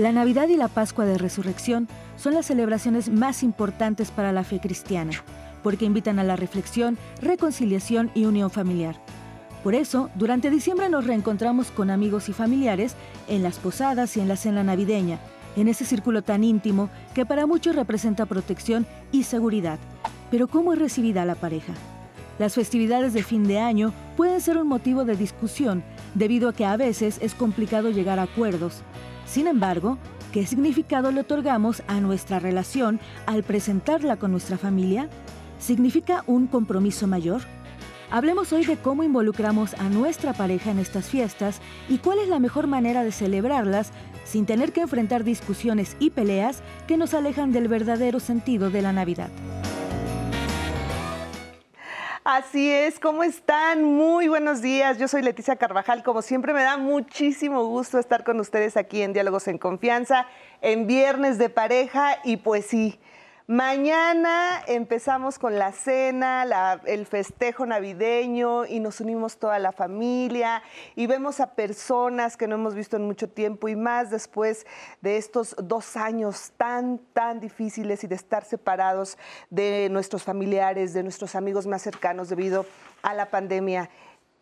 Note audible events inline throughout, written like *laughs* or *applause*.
La Navidad y la Pascua de Resurrección son las celebraciones más importantes para la fe cristiana, porque invitan a la reflexión, reconciliación y unión familiar. Por eso, durante diciembre nos reencontramos con amigos y familiares en las posadas y en la cena navideña, en ese círculo tan íntimo que para muchos representa protección y seguridad. Pero ¿cómo es recibida la pareja? Las festividades de fin de año pueden ser un motivo de discusión debido a que a veces es complicado llegar a acuerdos. Sin embargo, ¿qué significado le otorgamos a nuestra relación al presentarla con nuestra familia? ¿Significa un compromiso mayor? Hablemos hoy de cómo involucramos a nuestra pareja en estas fiestas y cuál es la mejor manera de celebrarlas sin tener que enfrentar discusiones y peleas que nos alejan del verdadero sentido de la Navidad. Así es, ¿cómo están? Muy buenos días. Yo soy Leticia Carvajal. Como siempre, me da muchísimo gusto estar con ustedes aquí en Diálogos en Confianza, en Viernes de Pareja. Y pues sí, Mañana empezamos con la cena, el festejo navideño y nos unimos toda la familia y vemos a personas que no hemos visto en mucho tiempo y más después de estos dos años tan, tan difíciles y de estar separados de nuestros familiares, de nuestros amigos más cercanos debido a la pandemia.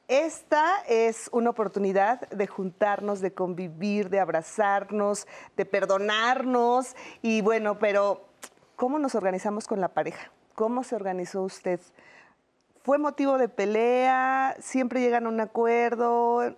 Esta es una oportunidad de juntarnos, de convivir, de abrazarnos, de perdonarnos y bueno, pero ¿Cómo nos organizamos con la pareja? ¿Cómo se organizó usted? ¿Fue motivo de pelea? ¿Siempre llegan a un acuerdo?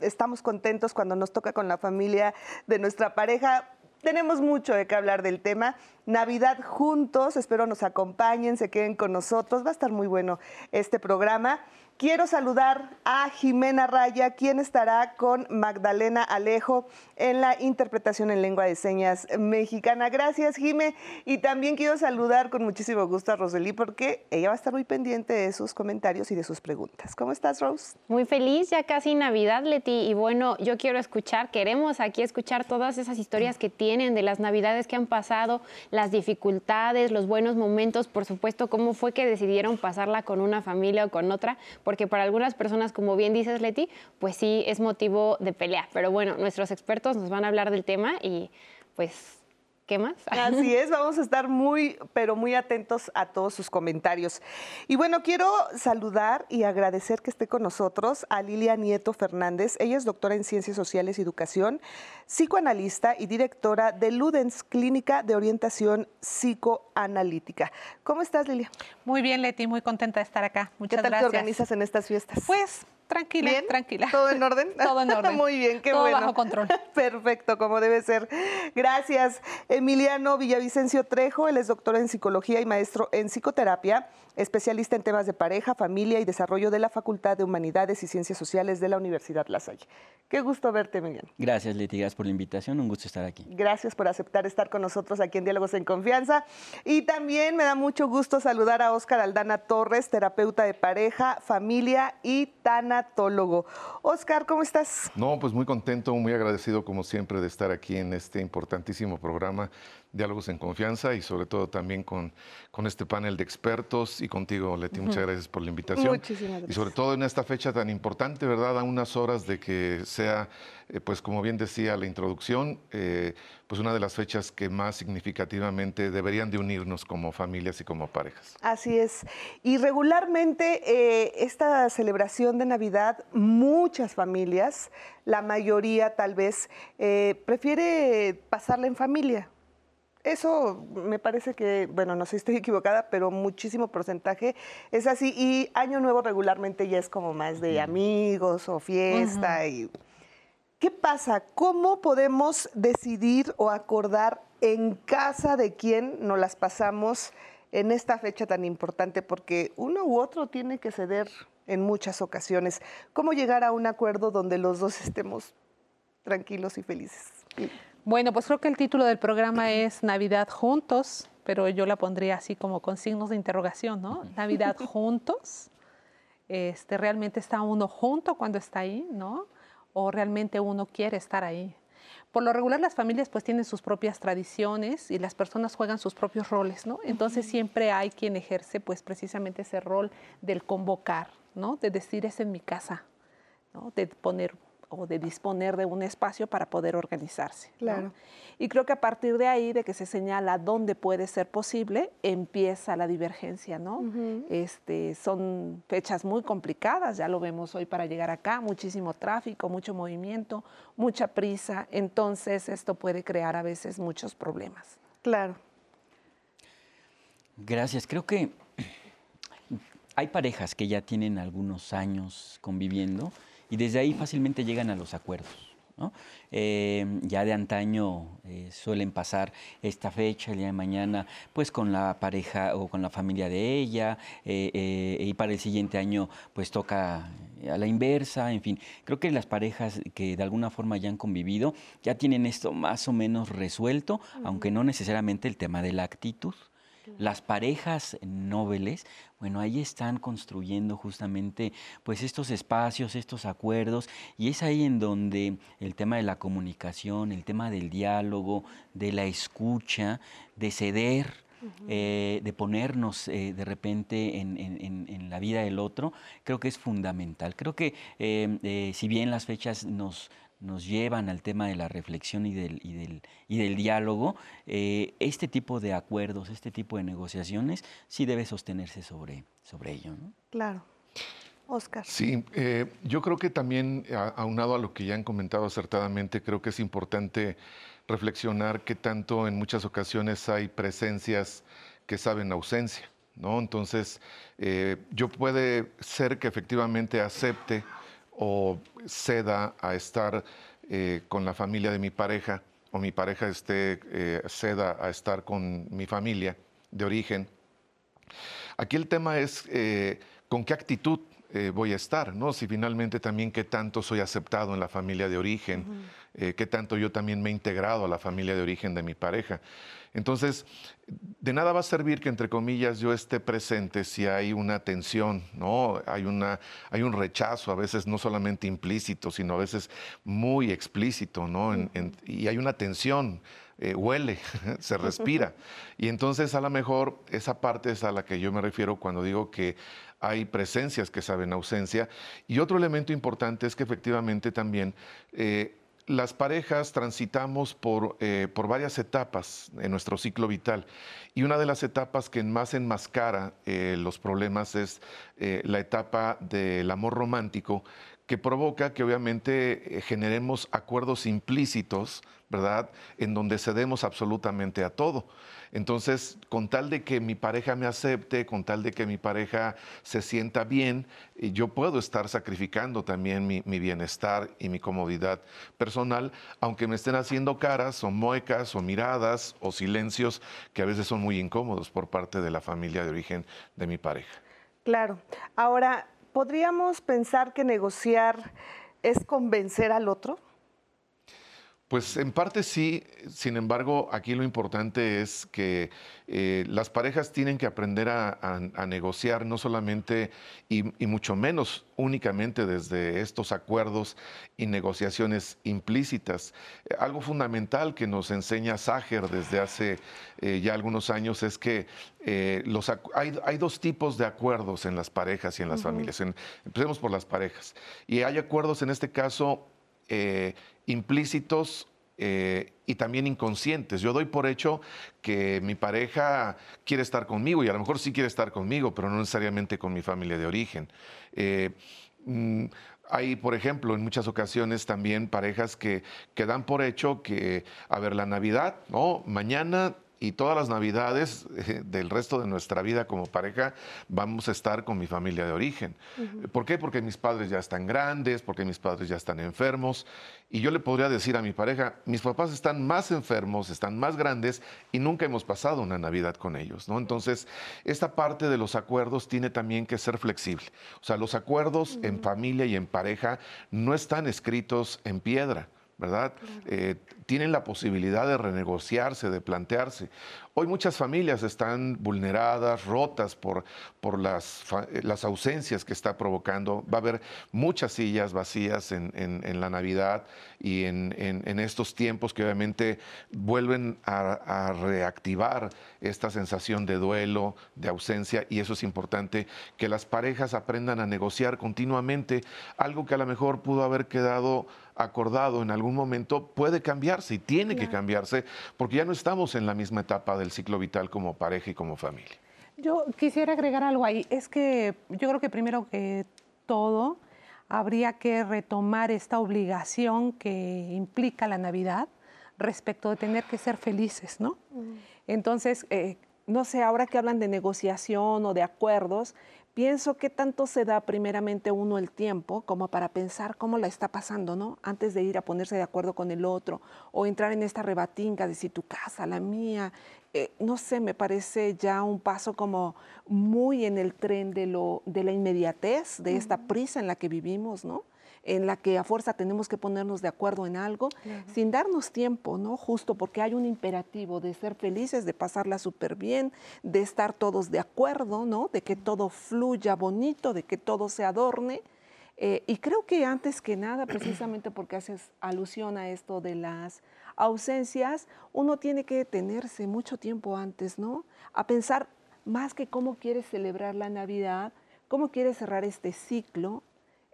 ¿Estamos contentos cuando nos toca con la familia de nuestra pareja? Tenemos mucho de qué hablar del tema. Navidad juntos, espero nos acompañen, se queden con nosotros. Va a estar muy bueno este programa. Quiero saludar a Jimena Raya, quien estará con Magdalena Alejo en la interpretación en lengua de señas mexicana. Gracias, Jime. Y también quiero saludar con muchísimo gusto a Rosely porque ella va a estar muy pendiente de sus comentarios y de sus preguntas. ¿Cómo estás, Rose? Muy feliz, ya casi Navidad, Leti. Y bueno, yo quiero escuchar, queremos aquí escuchar todas esas historias que tienen de las Navidades que han pasado, las dificultades, los buenos momentos, por supuesto, cómo fue que decidieron pasarla con una familia o con otra porque para algunas personas, como bien dices, Leti, pues sí es motivo de pelea. Pero bueno, nuestros expertos nos van a hablar del tema y pues ¿Qué más? *laughs* Así es, vamos a estar muy, pero muy atentos a todos sus comentarios. Y bueno, quiero saludar y agradecer que esté con nosotros a Lilia Nieto Fernández. Ella es doctora en Ciencias Sociales y Educación, psicoanalista y directora de Ludens, Clínica de Orientación Psicoanalítica. ¿Cómo estás, Lilia? Muy bien, Leti, muy contenta de estar acá. Muchas ¿Qué tal te organizas en estas fiestas? Pues Tranquila, tranquila. ¿Todo en orden? *laughs* Todo en *laughs* orden. Muy bien, qué Todo bueno. bajo control. *laughs* Perfecto, como debe ser. Gracias. Emiliano Villavicencio Trejo, él es doctor en psicología y maestro en psicoterapia, especialista en temas de pareja, familia y desarrollo de la Facultad de Humanidades y Ciencias Sociales de la Universidad La Salle. Qué gusto verte, Emiliano. Gracias, Leti, gracias por la invitación, un gusto estar aquí. Gracias por aceptar estar con nosotros aquí en Diálogos en Confianza. Y también me da mucho gusto saludar a Óscar Aldana Torres, terapeuta de pareja, familia y tanatólogo. Oscar, ¿cómo estás? No, pues muy contento, muy agradecido como siempre de estar aquí en este importantísimo programa Diálogos en Confianza y sobre todo también con, con este panel de expertos y contigo, Leti. Muchas gracias por la invitación. Muchísimas gracias. Y sobre todo en esta fecha tan importante, ¿verdad? A unas horas de que sea, eh, pues como bien decía la introducción, eh, pues una de las fechas que más significativamente deberían de unirnos como familias y como parejas. Así es. Y regularmente eh, esta celebración de Navidad, muchas familias, la mayoría tal vez, prefiere pasarla en familia. Eso me parece que, bueno, no sé si estoy *laughs* equivocada, pero muchísimo porcentaje es así. Y Año Nuevo regularmente ya es como más de amigos o fiesta. y ¿Qué pasa? ¿Cómo podemos decidir o acordar en casa de quién nos las pasamos en esta fecha tan importante? Porque uno u otro tiene que ceder en muchas ocasiones. ¿Cómo llegar a un acuerdo donde los dos estemos tranquilos y felices? Bueno, pues creo que el título del programa es Navidad juntos, pero yo la pondría así como con signos de interrogación, ¿no? *laughs* Navidad juntos. Este, realmente está uno junto cuando está ahí, ¿no? O realmente uno quiere estar ahí. Por lo regular las familias pues tienen sus propias tradiciones y las personas juegan sus propios roles, ¿no? Entonces siempre hay quien ejerce pues precisamente ese rol del convocar, ¿no? De decir es en mi casa, ¿no? De poner o de disponer de un espacio para poder organizarse. Claro. Y creo que a partir de ahí, de que se señala dónde puede ser posible, empieza la divergencia, ¿no? este, son fechas muy complicadas, ya lo vemos hoy para llegar acá, muchísimo tráfico, mucho movimiento, mucha prisa, entonces esto puede crear a veces muchos problemas. Claro. Gracias. Creo que hay parejas que ya tienen algunos años conviviendo y desde ahí fácilmente llegan a los acuerdos. Eh, ya de antaño eh, suelen pasar esta fecha, el día de mañana, pues con la pareja o con la familia de ella, eh, y para el siguiente año pues toca a la inversa, en fin. Creo que las parejas que de alguna forma ya han convivido ya tienen esto más o menos resuelto, aunque no necesariamente el tema de la actitud. Las parejas nobles, bueno, ahí están construyendo justamente pues estos espacios, estos acuerdos, y es ahí en donde el tema de la comunicación, el tema del diálogo, de la escucha, de ceder, eh, de ponernos eh, de repente en, la vida del otro, creo que es fundamental. Creo que eh, si bien las fechas nos, nos llevan al tema de la reflexión y del, y del, y del diálogo, eh, este tipo de acuerdos, este tipo de negociaciones, sí debe sostenerse sobre, sobre ello. ¿no? Claro. Oscar. Sí, eh, yo creo que también, aunado a lo que ya han comentado acertadamente, creo que es importante reflexionar que tanto en muchas ocasiones hay presencias que saben ausencia, ¿no? Entonces, eh, yo puede ser que efectivamente acepte o ceda a estar eh, con la familia de mi pareja o mi pareja esté, eh, ceda a estar con mi familia de origen. Aquí el tema es eh, con qué actitud voy a estar, ¿no? Si finalmente también qué tanto soy aceptado en la familia de origen, qué tanto yo también me he integrado a la familia de origen de mi pareja. Entonces, de nada va a servir que, entre comillas, yo esté presente si hay una tensión, ¿no? Hay, una, hay un rechazo, a veces no solamente implícito, sino a veces muy explícito, ¿no? y hay una tensión, eh, huele, *laughs* se respira. *laughs* Y entonces, a lo mejor, esa parte es a la que yo me refiero cuando digo que hay presencias que saben ausencia. Y otro elemento importante es que efectivamente también... Eh, las parejas transitamos por, eh, por, varias etapas en nuestro ciclo vital. Y una de las etapas que más enmascara eh, los problemas es eh, la etapa del amor romántico que provoca que obviamente generemos acuerdos implícitos, ¿verdad? En donde cedemos absolutamente a todo. Entonces, con tal de que mi pareja me acepte, con tal de que mi pareja se sienta bien, eh, yo puedo estar sacrificando también mi, bienestar y mi comodidad personal, aunque me estén haciendo caras o muecas o miradas o silencios que a veces son muy incómodos por parte de la familia de origen de mi pareja. Claro. Ahora, ¿podríamos pensar que negociar es convencer al otro? Pues en parte sí, sin embargo, aquí lo importante es que eh, las parejas tienen que aprender a, negociar, no solamente y, mucho menos únicamente desde estos acuerdos y negociaciones implícitas. algo fundamental que nos enseña Sager desde hace eh, ya algunos años es que eh, los, hay, dos tipos de acuerdos en las parejas y en las familias. empecemos por las parejas. Y hay acuerdos en este caso implícitos eh, y también inconscientes. Yo doy por hecho que mi pareja quiere estar conmigo y a lo mejor sí quiere estar conmigo, pero no necesariamente con mi familia de origen. Eh, mm, hay, por ejemplo, en muchas ocasiones también parejas que, que dan por hecho que, a ver, la Navidad, ¿no? Mañana y todas las navidades eh, del resto de nuestra vida como pareja vamos a estar con mi familia de origen. ¿Por qué? Porque mis padres ya están grandes, porque mis padres ya están enfermos. Y yo le podría decir a mi pareja, mis papás están más enfermos, están más grandes y nunca hemos pasado una Navidad con ellos. ¿no? Entonces, esta parte de los acuerdos tiene también que ser flexible. O sea, los acuerdos en familia y en pareja no están escritos en piedra. ¿Verdad? Eh, tienen la posibilidad de renegociarse, de plantearse. Hoy muchas familias están vulneradas, rotas por, por las, eh, las ausencias que está provocando. Va a haber muchas sillas vacías en, la Navidad y en, estos tiempos que obviamente vuelven a, reactivar esta sensación de duelo, de ausencia, y eso es importante, que las parejas aprendan a negociar continuamente algo que a lo mejor pudo haber quedado acordado en algún momento puede cambiarse y tiene que cambiarse porque ya no estamos en la misma etapa del ciclo vital como pareja y como familia. Yo quisiera agregar algo ahí. Es que yo creo que primero que todo habría que retomar esta obligación que implica la Navidad respecto de tener que ser felices, ¿no? Mm. Entonces, eh, no sé, ahora que hablan de negociación o de acuerdos, pienso que tanto se da primeramente uno el tiempo como para pensar cómo la está pasando, ¿no? Antes de ir a ponerse de acuerdo con el otro o entrar en esta rebatinga de si tu casa, la mía, eh, no sé, me parece ya un paso como muy en el tren de, lo, de la inmediatez, de esta prisa en la que vivimos, ¿no? En la que a fuerza tenemos que ponernos de acuerdo en algo, sin darnos tiempo, ¿no? Justo porque hay un imperativo de ser felices, de pasarla súper bien, de estar todos de acuerdo, ¿no? De que todo fluya bonito, de que todo se adorne. Eh, y creo que antes que nada, *clears throat* precisamente porque haces alusión a esto de las ausencias, uno tiene que detenerse mucho tiempo antes, ¿no? A pensar más que cómo quieres celebrar la Navidad, cómo quieres cerrar este ciclo,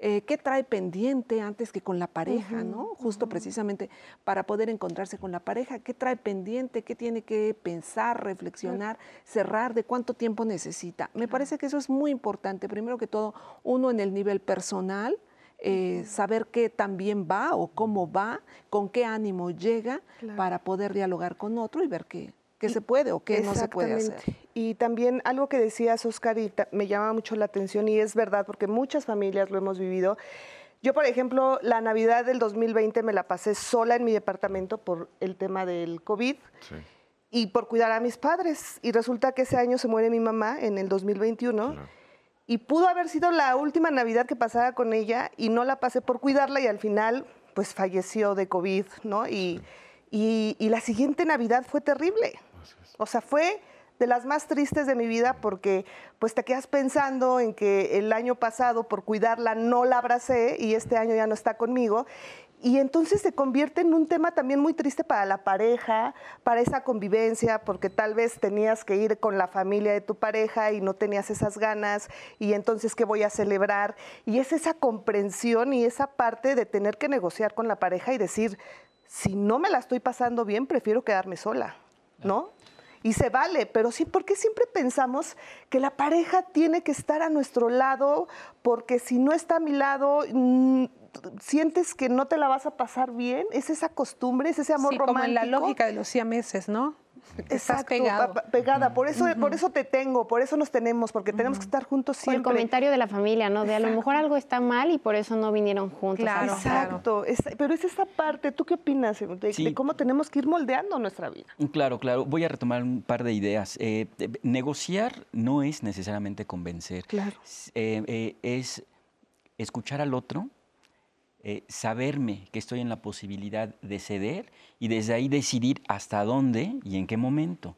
eh, qué trae pendiente antes que con la pareja, ¿no? Justo precisamente para poder encontrarse con la pareja, qué trae pendiente, qué tiene que pensar, reflexionar, cerrar, de cuánto tiempo necesita. Me parece que eso es muy importante. Primero que todo, uno en el nivel personal, eh, saber qué también va o cómo va, con qué ánimo llega para poder dialogar con otro y ver qué, qué se puede o qué no se puede hacer. Y también algo que decías, Oscar, y me llama mucho la atención y es verdad, porque muchas familias lo hemos vivido. Yo, por ejemplo, la Navidad del 2020 me la pasé sola en mi departamento por el tema del COVID y por cuidar a mis padres. Y resulta que ese año se muere mi mamá en el 2021. Y pudo haber sido la última Navidad que pasara con ella y no la pasé por cuidarla y al final pues falleció de COVID, ¿no? Y, y, y la siguiente Navidad fue terrible. O sea, fue de las más tristes de mi vida porque pues te quedas pensando en que el año pasado por cuidarla no la abracé y este año ya no está conmigo. Y entonces se convierte en un tema también muy triste para la pareja, para esa convivencia, porque tal vez tenías que ir con la familia de tu pareja y no tenías esas ganas, y entonces qué voy a celebrar. Y es esa comprensión y esa parte de tener que negociar con la pareja y decir, si no me la estoy pasando bien, prefiero quedarme sola, ¿no? Y se vale, pero sí, porque siempre pensamos que la pareja tiene que estar a nuestro lado, porque si no está a mi lado, mm, sientes que no te la vas a pasar bien, es esa costumbre, es ese amor sí, romántico. Como en la lógica de los siameses, ¿no? Estás pegada. Por eso, por eso te tengo, por eso nos tenemos, porque tenemos que estar juntos siempre. el comentario de la familia, ¿no? De a lo mejor algo está mal y por eso no vinieron juntos. Claro, Exacto. pero es esa parte. ¿Tú qué opinas de, cómo tenemos que ir moldeando nuestra vida? Claro, claro. Voy a retomar un par de ideas. Eh, negociar no es necesariamente convencer. Claro. Eh, eh, es escuchar al otro eh, saberme que estoy en la posibilidad de ceder y desde ahí decidir hasta dónde y en qué momento.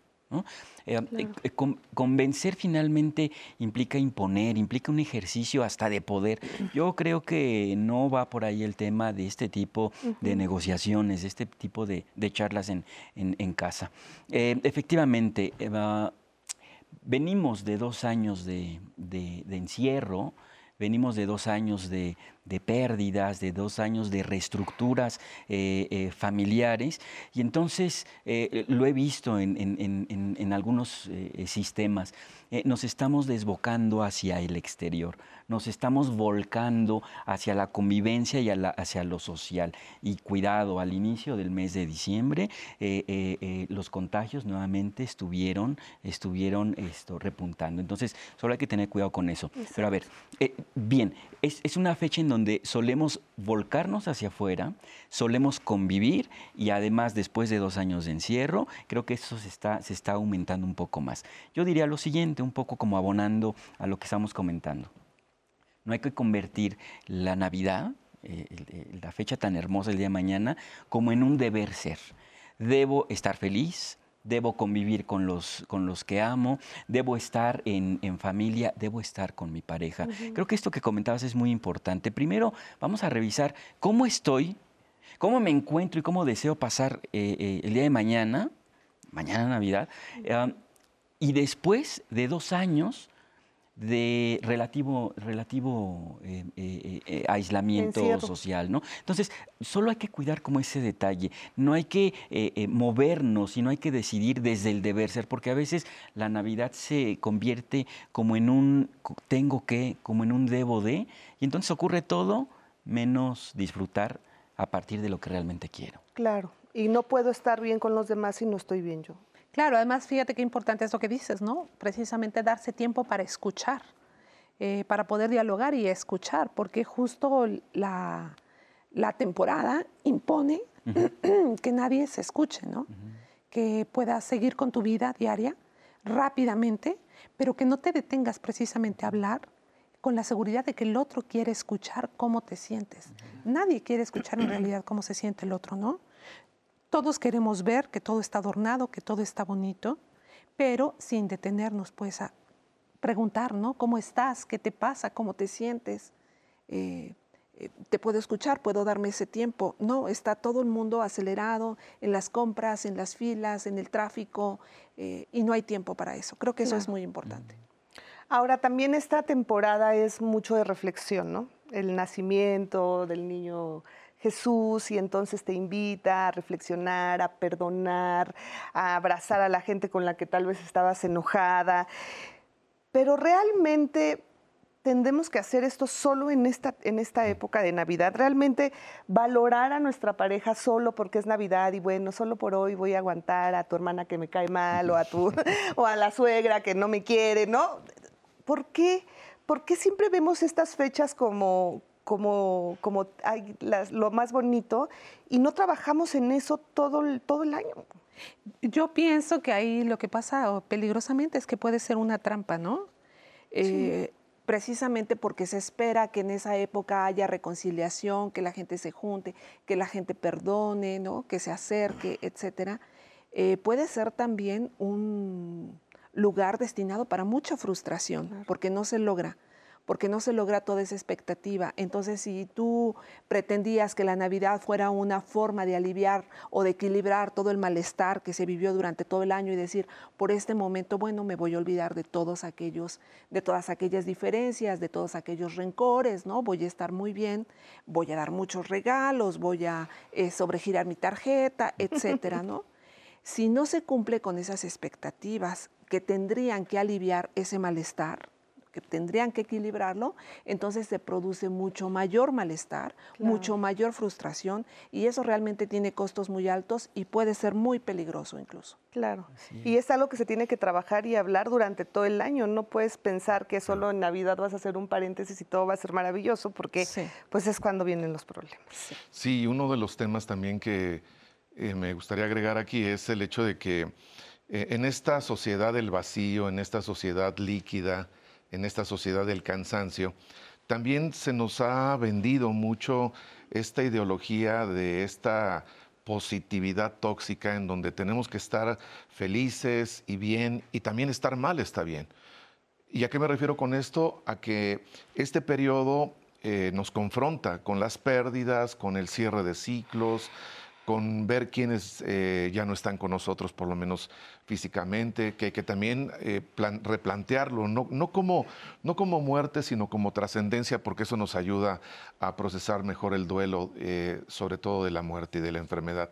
Eh, eh, convencer finalmente implica imponer, implica un ejercicio hasta de poder. Yo creo que no va por ahí el tema de este tipo de negociaciones, de este tipo de, charlas en, casa. efectivamente, venimos de dos años de encierro, venimos de dos años de, de pérdidas, de dos años de reestructuras eh, eh, familiares. Y entonces eh, lo he visto en, en algunos sistemas. nos estamos desbocando hacia el exterior, nos estamos volcando hacia la convivencia y hacia lo social. Y cuidado, al inicio del mes de diciembre, los contagios nuevamente estuvieron, estuvieron esto, repuntando. Entonces, solo hay que tener cuidado con eso. Pero a ver, bien, es, es una fecha en donde solemos volcarnos hacia afuera, solemos convivir y además después de dos años de encierro, creo que eso se está, se está aumentando un poco más. Yo diría lo siguiente, un poco como abonando a lo que estamos comentando. No hay que convertir la Navidad la fecha tan hermosa el día de mañana como en un deber ser. Debo estar feliz, debo convivir con los, con los que amo, debo estar en, familia, debo estar con mi pareja. Creo que esto que comentabas es muy importante. Primero, vamos a revisar cómo estoy, cómo me encuentro y cómo deseo pasar eh, eh, el día de mañana, mañana Navidad, y después de dos años, de relativo, relativo eh, eh, eh, aislamiento social, ¿no? Entonces, solo hay que cuidar como ese detalle. No hay que movernos y no hay que decidir desde el deber ser, porque a veces la Navidad se convierte como en un tengo que, como en un debo de, y entonces ocurre todo menos disfrutar a partir de lo que realmente quiero. Claro, y no puedo estar bien con los demás si no estoy bien yo. Claro, además fíjate qué importante es lo que dices, ¿no? Precisamente darse tiempo para escuchar, eh, para poder dialogar y escuchar, porque justo la, temporada impone *clears throat* que nadie se escuche, ¿no? Que puedas seguir con tu vida diaria rápidamente, pero que no te detengas precisamente a hablar con la seguridad de que el otro quiere escuchar cómo te sientes. Nadie quiere escuchar en realidad cómo se siente el otro, ¿no? Todos queremos ver que todo está adornado, que todo está bonito, pero sin detenernos pues a preguntar, ¿no? ¿Cómo estás? ¿Qué te pasa? ¿Cómo te sientes? Eh, eh, te puedo escuchar, puedo darme ese tiempo. No, está todo el mundo acelerado en las compras, en las filas, en el tráfico, eh, y no hay tiempo para eso. Creo que eso es muy importante. Ahora, también esta temporada es mucho de reflexión, ¿no? El nacimiento del niño Jesús y entonces te invita a reflexionar, a perdonar, a abrazar a la gente con la que tal vez estabas enojada. Pero realmente tendemos que hacer esto solo en esta, en esta época de Navidad. Realmente valorar a nuestra pareja solo porque es Navidad y bueno, solo por hoy voy a aguantar a tu hermana que me cae mal o a, tu, *laughs* *laughs* o a la suegra que no me quiere, ¿no? ¿Por qué? ¿Por qué siempre vemos estas fechas como, como, como hay lo más bonito y no trabajamos en eso todo, todo el año. Yo pienso que ahí lo que pasa peligrosamente es que puede ser una trampa, ¿no? Eh, precisamente porque se espera que en esa época haya reconciliación, que la gente se junte, que la gente perdone, ¿no? que se acerque, etcétera. Eh, puede ser también un lugar destinado para mucha frustración, porque no se logra porque no se logra toda esa expectativa. Entonces, si tú pretendías que la Navidad fuera una forma de aliviar o de equilibrar todo el malestar que se vivió durante todo el año y decir, por este momento, bueno, me voy a olvidar de todos aquellos, de todas aquellas diferencias, de todos aquellos rencores, ¿no? Voy a estar muy bien, voy a dar muchos regalos, voy a eh, sobregirar mi tarjeta, *laughs* etcétera, ¿no? Si no se cumple con esas expectativas que tendrían que aliviar ese malestar, que tendrían que equilibrarlo, entonces se produce mucho mayor malestar, mucho mayor frustración y eso realmente tiene costos muy altos y puede ser muy peligroso incluso. Claro. Y es algo que se tiene que trabajar y hablar durante todo el año. No puedes pensar que solo en Navidad vas a hacer un paréntesis y todo va a ser maravilloso porque pues es cuando vienen los problemas. Sí, uno de los temas también que eh, me gustaría agregar aquí es el hecho de que eh, en esta sociedad del vacío, en esta sociedad líquida, en esta sociedad del cansancio, también se nos ha vendido mucho esta ideología de esta positividad tóxica en donde tenemos que estar felices y bien y también estar mal está bien. ¿Y a qué me refiero con esto? A que este periodo eh, nos confronta con las pérdidas, con el cierre de ciclos, con ver quiénes eh, ya no están con nosotros, por lo menos físicamente, que, que también eh, replantearlo, no, no, como, no como muerte, sino como trascendencia, porque eso nos ayuda a procesar mejor el duelo, eh, sobre todo de la muerte y de la enfermedad.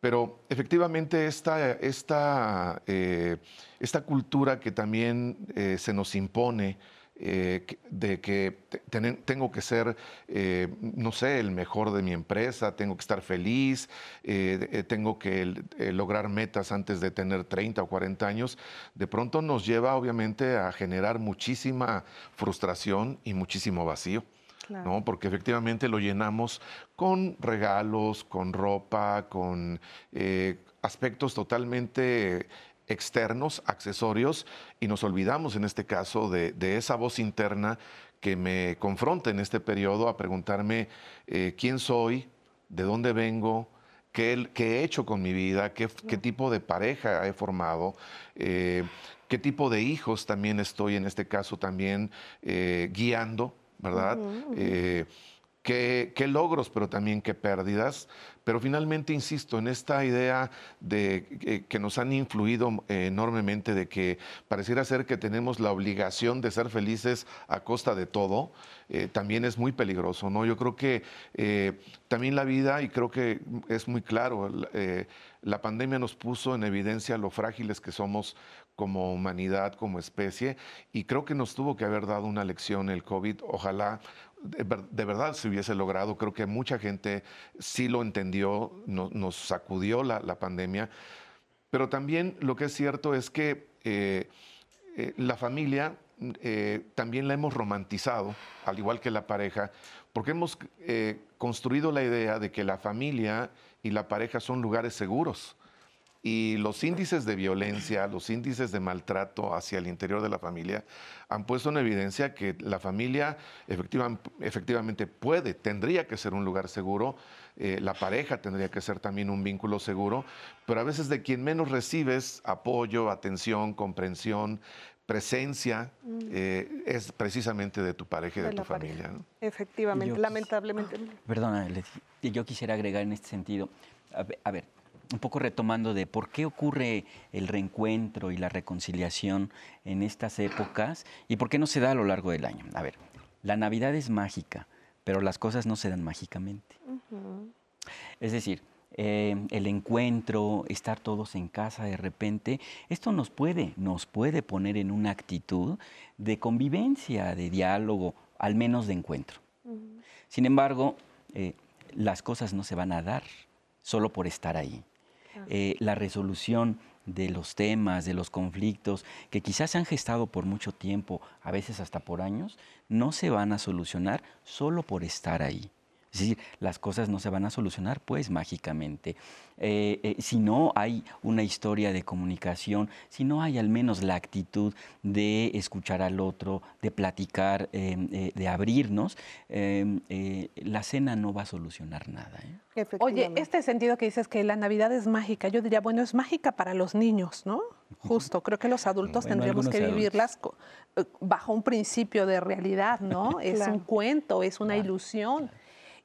Pero efectivamente esta, esta, esta cultura que también se nos impone, eh, de que tengo que ser, eh, no sé, el mejor de mi empresa, tengo que estar feliz, eh, tengo que lograr metas antes de tener 30 o 40 años, de pronto nos lleva obviamente a generar muchísima frustración y muchísimo vacío. ¿no? Porque efectivamente lo llenamos con regalos, con ropa, con aspectos totalmente externos, accesorios, y nos olvidamos en este caso de, esa voz interna que me confronta en este periodo a preguntarme eh, quién soy, de dónde vengo, qué, he hecho con mi vida, qué, tipo de pareja he formado, eh, qué tipo de hijos también estoy en este caso también eh, guiando, ¿verdad? Qué, logros, pero también qué pérdidas. Pero finalmente, insisto, en esta idea de que nos han influido eh, enormemente de que pareciera ser que tenemos la obligación de ser felices a costa de todo, eh, también es muy peligroso, ¿no? Yo creo que eh, también la vida, y creo que es muy claro, la pandemia nos puso en evidencia lo frágiles que somos como humanidad, como especie, y creo que nos tuvo que haber dado una lección el COVID. Ojalá de, verdad se hubiese logrado. Creo que mucha gente sí lo entendió, nos sacudió la, pandemia. Pero también lo que es cierto es que eh, eh, la familia eh, también la hemos romantizado, al igual que la pareja, porque hemos construido la idea de que la familia y la pareja son lugares seguros y los índices de violencia, los índices de maltrato hacia el interior de la familia han puesto en evidencia que la familia efectivamente puede, tendría que ser un lugar seguro, eh, la pareja tendría que ser también un vínculo seguro, pero a veces de quien menos recibes apoyo, atención, comprensión, presencia mm. eh, es precisamente de tu pareja y de, tu familia. Efectivamente, lamentablemente. Perdona, yo quisiera agregar en este sentido, a ver un poco retomando de por qué ocurre el reencuentro y la reconciliación en estas épocas y por qué no se da a lo largo del año. A ver, la Navidad es mágica, pero las cosas no se dan mágicamente. Es decir, eh, el encuentro, estar todos en casa de repente, esto nos puede, nos puede poner en una actitud de convivencia, de diálogo, al menos de encuentro. Sin embargo, eh, las cosas no se van a dar solo por estar ahí. Eh, la resolución de los temas, de los conflictos, que quizás se han gestado por mucho tiempo, a veces hasta por años, no se van a solucionar solo por estar ahí. Es decir, las cosas no se van a solucionar pues mágicamente. Eh, eh, si no hay una historia de comunicación, si no hay al menos la actitud de escuchar al otro, de platicar, em, eh, de abrirnos, em, la cena no va a solucionar nada. Oye, este sentido que dices que la Navidad es mágica, yo diría, bueno, es mágica para los niños, ¿no? Justo, creo que los adultos tendríamos que vivirlas bajo un principio de realidad, ¿no? *laughs* Es un cuento, es una ilusión.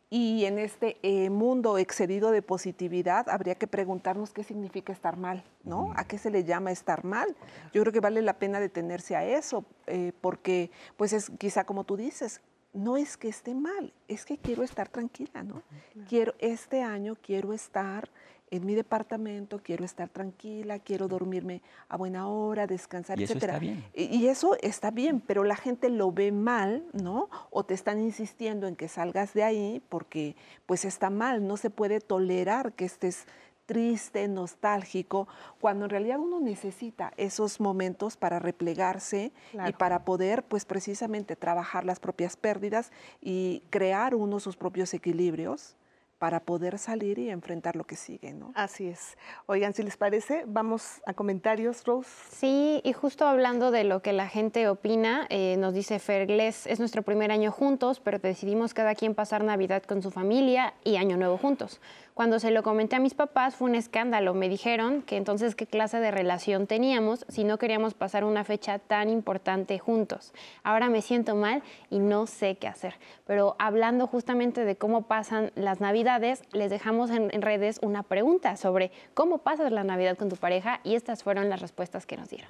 Y en este eh, mundo excedido de positividad, habría que preguntarnos qué significa estar mal, ¿no? ¿A qué se le llama estar mal? Yo creo que vale la pena detenerse a eso, eh, porque, pues es quizá como tú dices, no es que esté mal, es que quiero estar tranquila, ¿no? Quiero, este año quiero estar en mi departamento, quiero estar tranquila, quiero dormirme a buena hora, descansar, y eso Está bien. Y, eso está bien, pero la gente lo ve mal, ¿no? O te están insistiendo en que salgas de ahí porque pues está mal, no se puede tolerar que estés triste, nostálgico, cuando en realidad uno necesita esos momentos para replegarse y para poder, pues precisamente, trabajar las propias pérdidas y crear uno sus propios equilibrios para poder salir y enfrentar lo que sigue, ¿no? Así es. Oigan, si les parece, vamos a comentarios, Rose. Sí, y justo hablando de lo que la gente opina, eh, nos dice Fergles, es nuestro primer año juntos, pero decidimos cada quien pasar Navidad con su familia y Año Nuevo juntos. Cuando se lo comenté a mis papás fue un escándalo. Me dijeron que entonces qué clase de relación teníamos si no queríamos pasar una fecha tan importante juntos. Ahora me siento mal y no sé qué hacer. Pero hablando justamente de cómo pasan las Navidades, les dejamos en redes una pregunta sobre cómo pasas la Navidad con tu pareja y estas fueron las respuestas que nos dieron.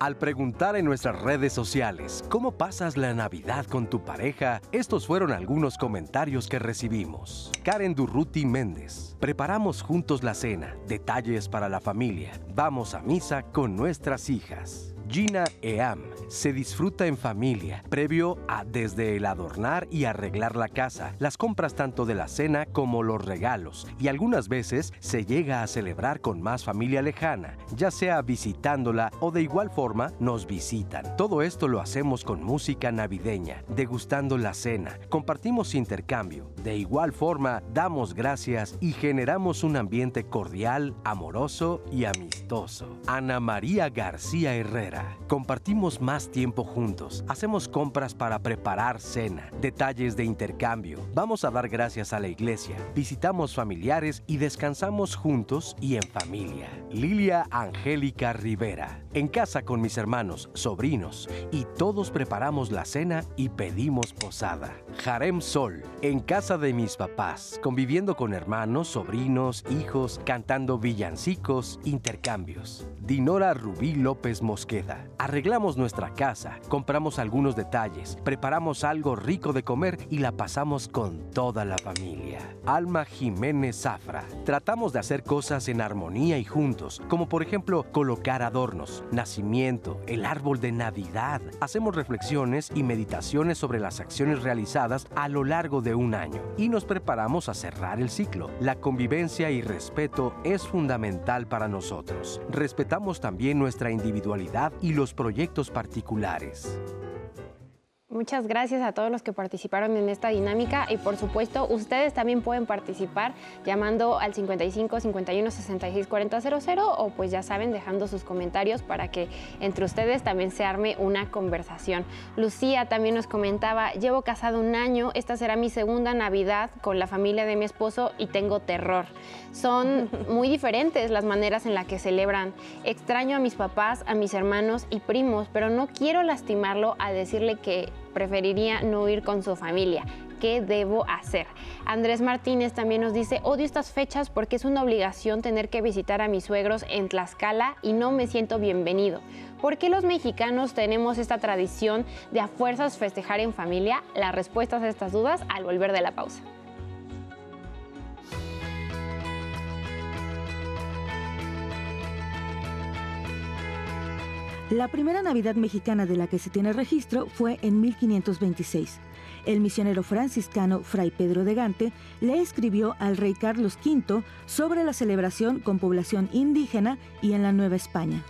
Al preguntar en nuestras redes sociales cómo pasas la Navidad con tu pareja, estos fueron algunos comentarios que recibimos. Karen Durruti Méndez. Preparamos juntos la cena, detalles para la familia. Vamos a misa con nuestras hijas. Gina Eam se disfruta en familia, previo a desde el adornar y arreglar la casa, las compras tanto de la cena como los regalos, y algunas veces se llega a celebrar con más familia lejana, ya sea visitándola o de igual forma nos visitan. Todo esto lo hacemos con música navideña, degustando la cena, compartimos intercambio, de igual forma damos gracias y generamos un ambiente cordial, amoroso y amistoso. Ana María García Herrera, compartimos más tiempo juntos, hacemos compras para preparar cena, detalles de intercambio, vamos a dar gracias a la iglesia, visitamos familiares y descansamos juntos y en familia. Lilia Angélica Rivera, en casa con mis hermanos, sobrinos y todos preparamos la cena y pedimos posada. Jarem Sol, en casa de mis papás, conviviendo con hermanos, sobrinos, hijos, cantando villancicos, intercambios. Dinora Rubí López Mosqueda, arreglamos nuestra casa, compramos algunos detalles, preparamos algo rico de comer y la pasamos con toda la familia. Alma Jiménez Zafra. Tratamos de hacer cosas en armonía y juntos, como por ejemplo colocar adornos, nacimiento, el árbol de Navidad. Hacemos reflexiones y meditaciones sobre las acciones realizadas a lo largo de un año y nos preparamos a cerrar el ciclo. La convivencia y respeto es fundamental para nosotros. Respetamos también nuestra individualidad y los proyectos particulares. Muchas gracias a todos los que participaron en esta dinámica y por supuesto ustedes también pueden participar llamando al 55 51 66 40 00 o pues ya saben dejando sus comentarios para que entre ustedes también se arme una conversación. Lucía también nos comentaba, llevo casado un año, esta será mi segunda Navidad con la familia de mi esposo y tengo terror. Son *laughs* muy diferentes las maneras en las que celebran. Extraño a mis papás, a mis hermanos y primos, pero no quiero lastimarlo a decirle que preferiría no ir con su familia. ¿Qué debo hacer? Andrés Martínez también nos dice, odio estas fechas porque es una obligación tener que visitar a mis suegros en Tlaxcala y no me siento bienvenido. ¿Por qué los mexicanos tenemos esta tradición de a fuerzas festejar en familia? Las respuestas a estas dudas al volver de la pausa. La primera Navidad mexicana de la que se tiene registro fue en 1526. El misionero franciscano Fray Pedro de Gante le escribió al rey Carlos V sobre la celebración con población indígena y en la Nueva España.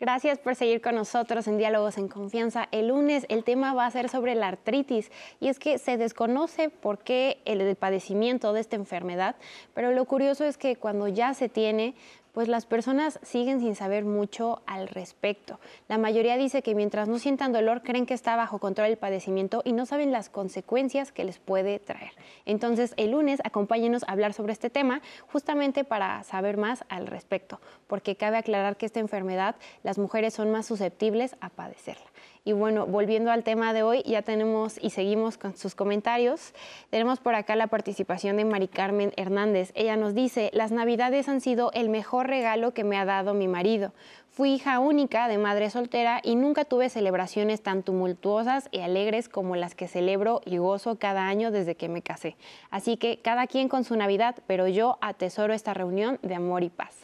Gracias por seguir con nosotros en Diálogos en Confianza. El lunes el tema va a ser sobre la artritis y es que se desconoce por qué el padecimiento de esta enfermedad, pero lo curioso es que cuando ya se tiene, pues las personas siguen sin saber mucho al respecto. La mayoría dice que mientras no sientan dolor creen que está bajo control el padecimiento y no saben las consecuencias que les puede traer. Entonces el lunes acompáñenos a hablar sobre este tema justamente para saber más al respecto, porque cabe aclarar que esta enfermedad las mujeres son más susceptibles a padecerla. Y bueno, volviendo al tema de hoy, ya tenemos y seguimos con sus comentarios. Tenemos por acá la participación de Mari Carmen Hernández. Ella nos dice, las navidades han sido el mejor regalo que me ha dado mi marido. Fui hija única de madre soltera y nunca tuve celebraciones tan tumultuosas y alegres como las que celebro y gozo cada año desde que me casé. Así que cada quien con su Navidad, pero yo atesoro esta reunión de amor y paz.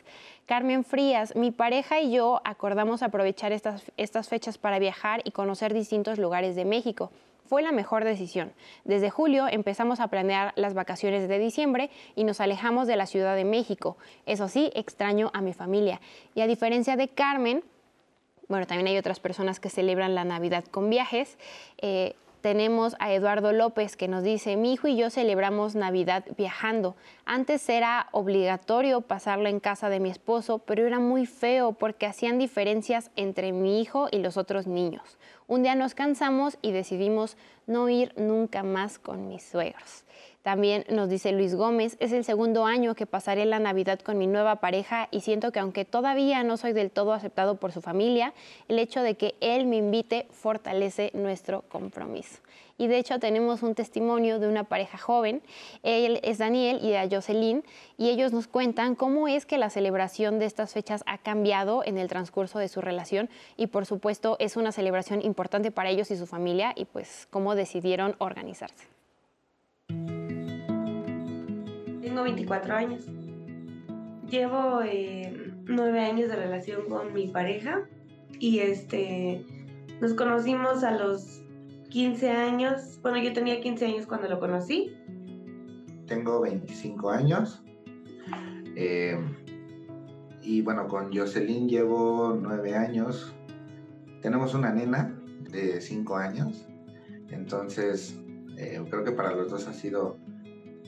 Carmen Frías, mi pareja y yo acordamos aprovechar estas, estas fechas para viajar y conocer distintos lugares de México. Fue la mejor decisión. Desde julio empezamos a planear las vacaciones de diciembre y nos alejamos de la Ciudad de México. Eso sí, extraño a mi familia. Y a diferencia de Carmen, bueno, también hay otras personas que celebran la Navidad con viajes. Eh, tenemos a Eduardo López que nos dice, mi hijo y yo celebramos Navidad viajando. Antes era obligatorio pasarlo en casa de mi esposo, pero era muy feo porque hacían diferencias entre mi hijo y los otros niños. Un día nos cansamos y decidimos no ir nunca más con mis suegros. También nos dice Luis Gómez, es el segundo año que pasaré la Navidad con mi nueva pareja y siento que aunque todavía no soy del todo aceptado por su familia, el hecho de que él me invite fortalece nuestro compromiso. Y de hecho tenemos un testimonio de una pareja joven, él es Daniel y a Jocelyn, y ellos nos cuentan cómo es que la celebración de estas fechas ha cambiado en el transcurso de su relación y por supuesto es una celebración importante para ellos y su familia y pues cómo decidieron organizarse. Tengo 24 años. llevo eh, nueve años de relación con mi pareja y este nos conocimos a los 15 años. Bueno, yo tenía 15 años cuando lo conocí. Tengo 25 años. Eh, y bueno, con Jocelyn llevo nueve años. Tenemos una nena de 5 años. Entonces, eh, creo que para los dos ha sido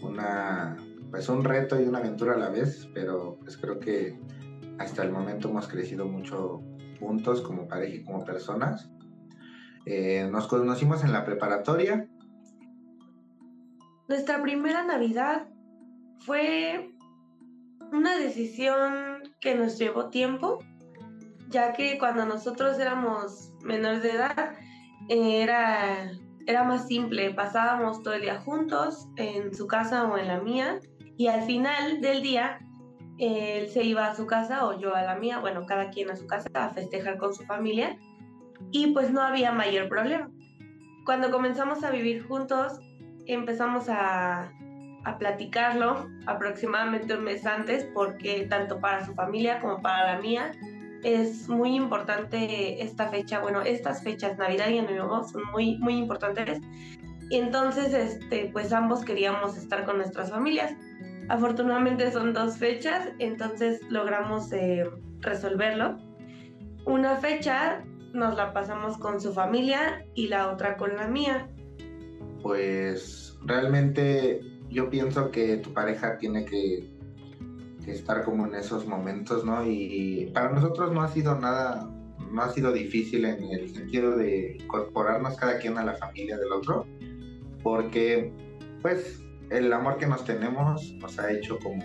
una, pues un reto y una aventura a la vez, pero pues creo que hasta el momento hemos crecido mucho juntos como pareja y como personas. Eh, nos conocimos en la preparatoria. Nuestra primera Navidad fue una decisión que nos llevó tiempo, ya que cuando nosotros éramos menores de edad era, era más simple, pasábamos todo el día juntos en su casa o en la mía y al final del día él se iba a su casa o yo a la mía, bueno, cada quien a su casa a festejar con su familia y pues no había mayor problema. Cuando comenzamos a vivir juntos, empezamos a, platicarlo aproximadamente un mes antes porque tanto para su familia como para la mía es muy importante esta fecha, bueno, estas fechas, Navidad y Año son muy, muy importantes. Entonces, este, pues ambos queríamos estar con nuestras familias. Afortunadamente son dos fechas, entonces logramos eh, resolverlo. Una fecha nos la pasamos con su familia y la otra con la mía. Pues realmente yo pienso que tu pareja tiene que, estar como en esos momentos, ¿no? Y para nosotros no ha sido nada, no ha sido difícil en el sentido de incorporarnos cada quien a la familia del otro, porque pues el amor que nos tenemos nos ha hecho como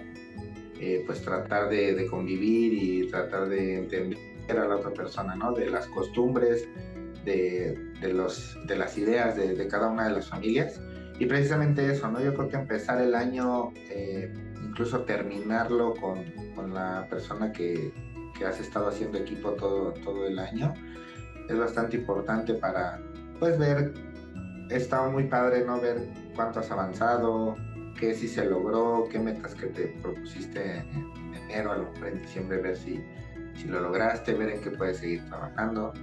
eh, pues tratar de, convivir y tratar de entender a la otra persona, ¿no? De las costumbres, de, los, de las ideas de, de, cada una de las familias. Y precisamente eso, ¿no? Yo creo que empezar el año, eh, incluso terminarlo con, con la persona que, que, has estado haciendo equipo todo, todo el año, es bastante importante para, pues, ver, está muy padre, ¿no? Ver cuánto has avanzado, qué sí se logró, qué metas que te propusiste en enero, a lo mejor en diciembre, ver si, si lo lograste, ver en qué puedes seguir trabajando.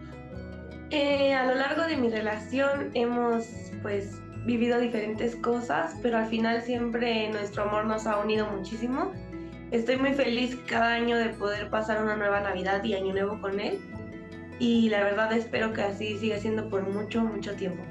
Eh, a lo largo de mi relación hemos pues vivido diferentes cosas, pero al final siempre nuestro amor nos ha unido muchísimo. Estoy muy feliz cada año de poder pasar una nueva Navidad y Año Nuevo con él. Y la verdad espero que así siga siendo por mucho, mucho tiempo.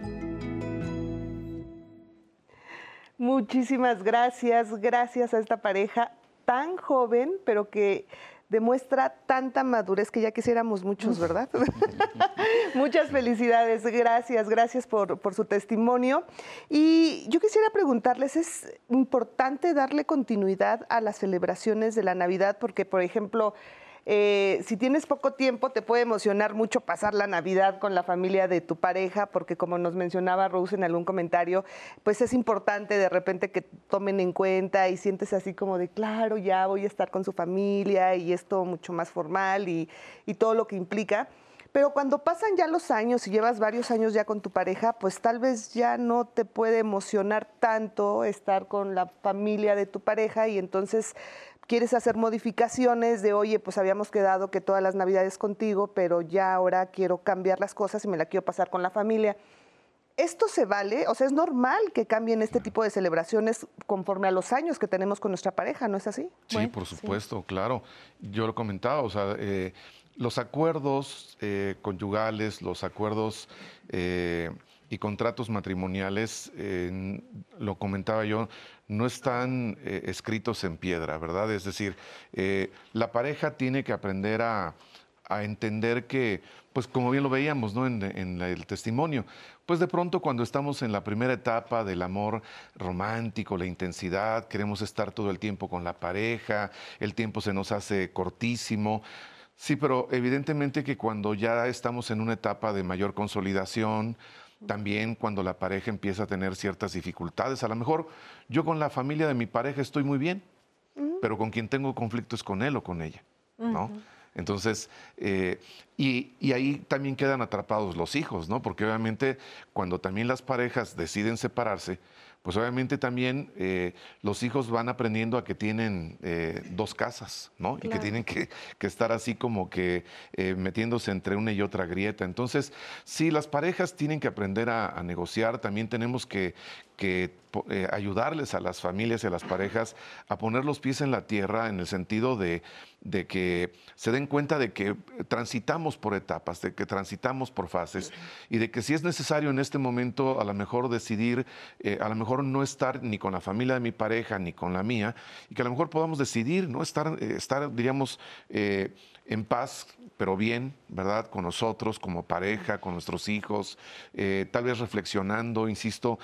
Muchísimas gracias, gracias a esta pareja tan joven, pero que demuestra tanta madurez que ya quisiéramos muchos, ¿verdad? *laughs* Muchas felicidades, gracias, gracias por, por, su testimonio. Y yo quisiera preguntarles, ¿es importante darle continuidad a las celebraciones de la Navidad? Porque, por ejemplo, eh, si tienes poco tiempo, te puede emocionar mucho pasar la Navidad con la familia de tu pareja, porque como nos mencionaba Rose en algún comentario, pues es importante de repente que tomen en cuenta y sientes así como de, claro, ya voy a estar con su familia y esto mucho más formal y, y todo lo que implica. Pero cuando pasan ya los años y llevas varios años ya con tu pareja, pues tal vez ya no te puede emocionar tanto estar con la familia de tu pareja y entonces quieres hacer modificaciones de, oye, pues habíamos quedado que todas las navidades contigo, pero ya ahora quiero cambiar las cosas y me la quiero pasar con la familia. ¿Esto se vale? O sea, es normal que cambien este tipo de celebraciones conforme a los años que tenemos con nuestra pareja, ¿no es así? Sí, por supuesto, claro. Yo lo comentaba, o sea, eh, los acuerdos eh, conyugales, los acuerdos eh, y contratos matrimoniales, lo comentaba yo, no están eh, escritos en piedra, ¿verdad? Es decir, eh, la pareja tiene que aprender a, entender que, pues como bien lo veíamos ¿no? en, en, el testimonio, pues de pronto cuando estamos en la primera etapa del amor romántico, la intensidad, queremos estar todo el tiempo con la pareja, el tiempo se nos hace cortísimo. Sí, pero evidentemente que cuando ya estamos en una etapa de mayor consolidación, también cuando la pareja empieza a tener ciertas dificultades. A lo mejor yo con la familia de mi pareja estoy muy bien, pero con quien tengo conflictos con él o con ella, ¿no? Entonces, eh, y, y, ahí también quedan atrapados los hijos, ¿no? Porque obviamente cuando también las parejas deciden separarse, pues obviamente también eh, los hijos van aprendiendo a que tienen eh, dos casas, ¿no? Y que tienen que, estar así como que eh, metiéndose entre una y otra grieta. Entonces, sí, las parejas tienen que aprender a negociar, también tenemos que, que ayudarles a las familias y a las parejas a poner los pies en la tierra en el sentido de, que se den cuenta de que transitamos por etapas, de que transitamos por fases y de que si es necesario en este momento a lo mejor decidir, eh, a lo mejor no estar ni con la familia de mi pareja ni con la mía y que a lo mejor podamos decidir, ¿no? Estar, eh, estar diríamos, en paz, pero bien, ¿verdad? Con nosotros, como pareja, con nuestros hijos, tal vez reflexionando, insisto,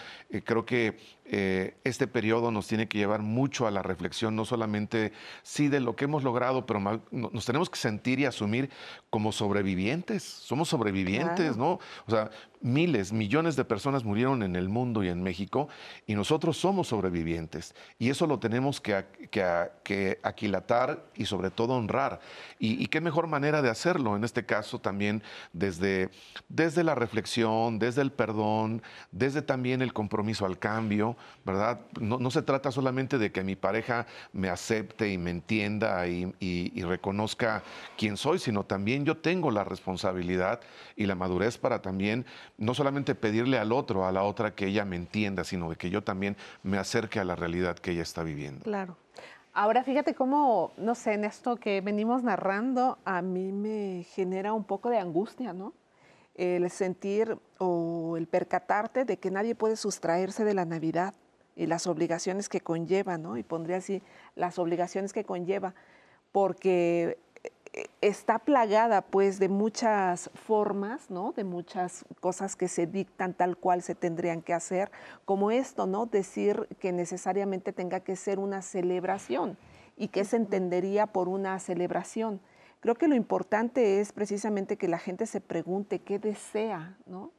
creo que eh, este periodo nos tiene que llevar mucho a la reflexión, no solamente sí de lo que hemos logrado, pero nos tenemos que sentir y asumir como sobrevivientes. Somos sobrevivientes, ¿no? O sea, miles, millones de personas murieron en el mundo y en México y nosotros somos sobrevivientes. Y eso lo tenemos que, que, aquilatar y sobre todo honrar. Y, qué mejor manera de hacerlo, en este caso también desde, desde la reflexión, desde el perdón, desde también el compromiso al cambio, ¿verdad? No, se trata solamente de que mi pareja me acepte y me entienda y reconozca quién soy, sino también yo tengo la responsabilidad y la madurez para también no solamente pedirle al otro, a la otra que ella me entienda, sino de que yo también me acerque a la realidad que ella está viviendo. Claro. Ahora fíjate cómo, no sé, en esto que venimos narrando, a mí me genera un poco de angustia, ¿no? El sentir o el percatarte de que nadie puede sustraerse de la Navidad y las obligaciones que conlleva, ¿no? Y pondría así, las obligaciones que conlleva, porque está plagada pues de muchas formas, ¿no? De muchas cosas que se dictan tal cual se tendrían que hacer, como esto, ¿no? Decir que necesariamente tenga que ser una celebración y que se entendería por una celebración. Creo que lo importante es precisamente que la gente se pregunte qué desea, ¿no?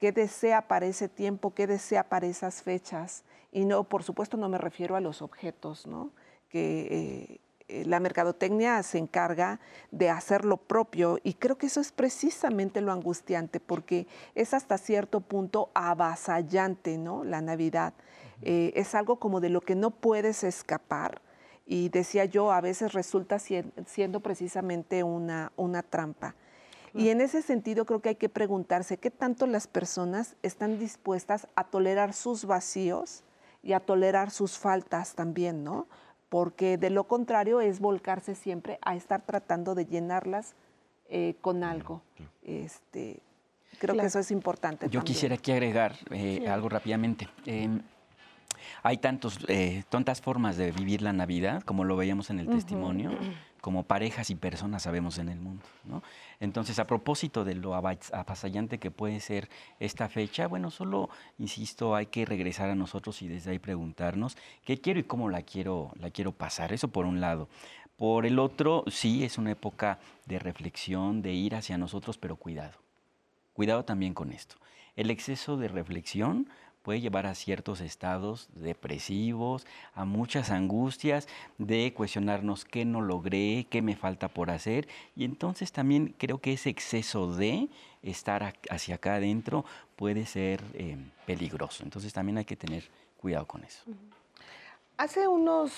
¿Qué desea para ese tiempo? ¿Qué desea para esas fechas? Y no, por supuesto, no me refiero a los objetos, ¿no? Que eh, eh, la mercadotecnia se encarga de hacer lo propio y creo que eso es precisamente lo angustiante porque es hasta cierto punto avasallante, ¿no? La Navidad. Eh, es algo como de lo que no puedes escapar y decía yo, a veces resulta siendo precisamente una, una trampa. Y en ese sentido creo que hay que preguntarse qué tanto las personas están dispuestas a tolerar sus vacíos y a tolerar sus faltas también, ¿no? Porque de lo contrario es volcarse siempre a estar tratando de llenarlas eh, con algo. Este, creo que eso es importante. Yo quisiera aquí agregar eh, algo rápidamente. Em, hay tantos, eh, tantas formas de vivir la Navidad, como lo veíamos en el testimonio, como parejas y personas sabemos en el mundo. Entonces, a propósito de lo apasallante que puede ser esta fecha, bueno, solo, insisto, hay que regresar a nosotros y desde ahí preguntarnos qué quiero y cómo la quiero, la quiero pasar. Eso por un lado. Por el otro, sí, es una época de reflexión, de ir hacia nosotros, pero cuidado. Cuidado también con esto. El exceso de reflexión puede llevar a ciertos estados depresivos, a muchas angustias de cuestionarnos qué no logré, qué me falta por hacer. Y entonces también creo que ese exceso de estar hacia acá adentro puede ser eh, peligroso. Entonces también hay que tener cuidado con eso. Hace unos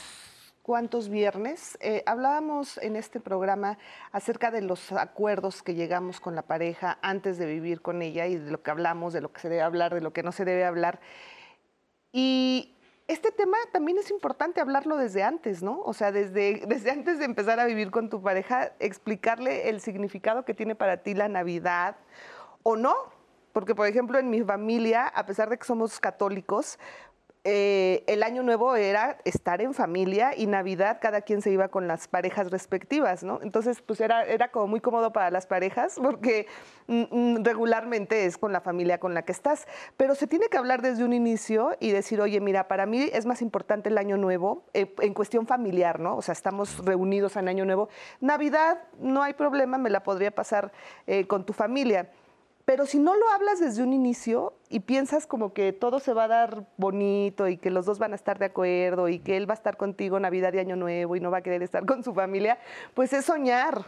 cuantos viernes eh, hablábamos en este programa acerca de los acuerdos que llegamos con la pareja antes de vivir con ella y de lo que hablamos, de lo que se debe hablar, de lo que no se debe hablar. Y este tema también es importante hablarlo desde antes, ¿no? O sea, desde, *laughs* desde antes de empezar a vivir con tu pareja, explicarle el significado que tiene para ti la Navidad o no. Porque, por ejemplo, en mi familia, a pesar de que somos católicos, eh, el año nuevo era estar en familia y Navidad cada quien se iba con las parejas respectivas, ¿no? Entonces, pues era, era como muy cómodo para las parejas porque mm, mm, regularmente es con la familia con la que estás. Pero se tiene que hablar desde un inicio y decir, oye, mira, para mí es más importante el año nuevo eh, en cuestión familiar, ¿no? O sea, estamos reunidos en año nuevo. Navidad, no hay problema, me la podría pasar eh, con tu familia. Pero si no lo hablas desde un inicio y piensas como que todo se va a dar bonito y que los dos van a estar de acuerdo y que él va a estar contigo Navidad y Año Nuevo y no va a querer estar con su familia, pues es soñar.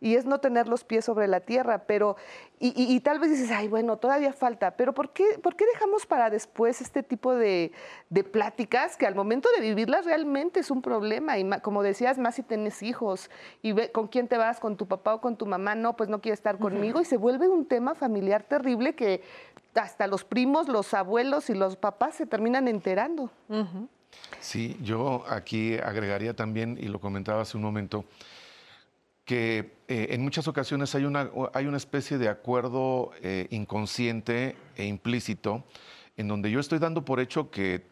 Y es no tener los pies sobre la tierra, pero, y, tal vez dices, ay, bueno, todavía falta, pero ¿por qué, por qué dejamos para después este tipo de, pláticas que al momento de vivirlas realmente es un problema? Y como decías, más si tienes hijos, y ve, con quién te vas, con tu papá o con tu mamá, no, pues no quiere estar conmigo, y se vuelve un tema familiar terrible que hasta los primos, los abuelos y los papás se terminan enterando. Sí, yo aquí agregaría también, y lo comentaba hace un momento, que eh, en muchas ocasiones hay una, hay una especie de acuerdo eh, inconsciente e implícito en donde yo estoy dando por hecho que,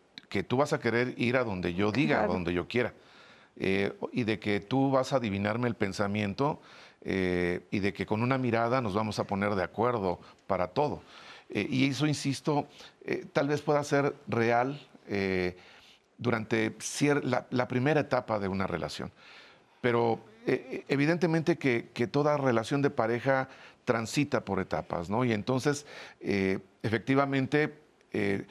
tú vas a querer ir a donde yo diga, a donde yo quiera, eh, y de que tú vas a adivinarme el pensamiento y de que con una mirada nos vamos a poner de acuerdo para todo. y eso, insisto, tal vez pueda ser real durante la, la primera etapa de una relación, pero eh, evidentemente que, toda relación de pareja transita por etapas, ¿no? Y entonces, eh, efectivamente, eh,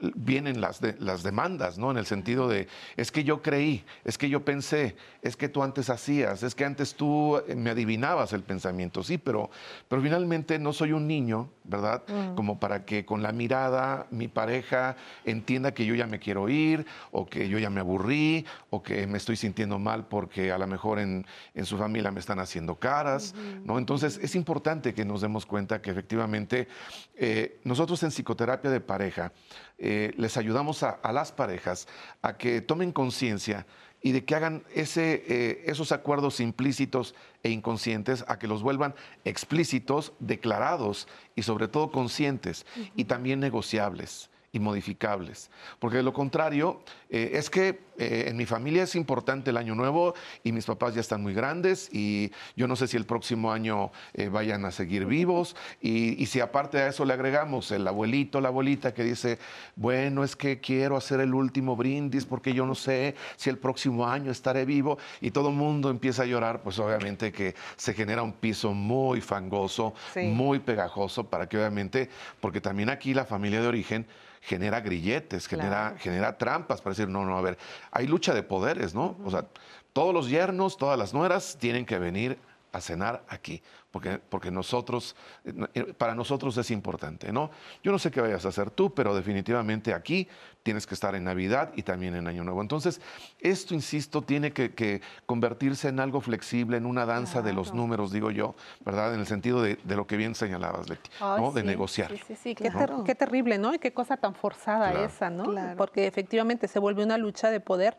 vienen las, las demandas, ¿no? En el sentido de, es que yo creí, es que yo pensé, es que tú antes hacías, es que antes tú eh, me adivinabas el pensamiento, sí, pero, pero finalmente no soy un niño, ¿verdad? Mm. Como para que con la mirada mi pareja entienda que yo ya me quiero ir, o que yo ya me aburrí, o que me estoy sintiendo mal porque a lo mejor en, su familia me están haciendo caras, ¿no? Entonces es importante que nos demos cuenta que efectivamente eh, nosotros en psicoterapia de pareja, eh, les ayudamos a, las parejas a que tomen conciencia y de que hagan ese, eh, esos acuerdos implícitos e inconscientes a que los vuelvan explícitos, declarados y sobre todo conscientes y también negociables y modificables. Porque de lo contrario, eh, es que eh, en mi familia es importante el año nuevo y mis papás ya están muy grandes y yo no sé si el próximo año eh, vayan a seguir vivos. Y, si aparte a eso le agregamos el abuelito, la abuelita que dice, bueno, es que quiero hacer el último brindis porque yo no sé si el próximo año estaré vivo y todo el mundo empieza a llorar, pues obviamente que se genera un piso muy fangoso, muy pegajoso para que obviamente, porque también aquí la familia de origen genera grilletes, genera, genera trampas para decir, no, no, a ver, hay lucha de poderes, ¿no? O sea, todos los yernos, todas las nueras tienen que venir a cenar aquí, porque, porque nosotros, eh, para nosotros es importante, ¿no? Yo no sé qué vayas a hacer tú, pero definitivamente aquí tienes que estar en Navidad y también en Año Nuevo. Entonces, esto, insisto, tiene que, convertirse en algo flexible, en una danza de los números, digo yo, ¿verdad? En el sentido de, lo que bien señalabas, Leti, ¿no? De negociar. Sí, sí, sí, qué, qué, terrible, ¿no? Y qué cosa tan forzada esa, ¿no? Porque efectivamente se vuelve una lucha de poder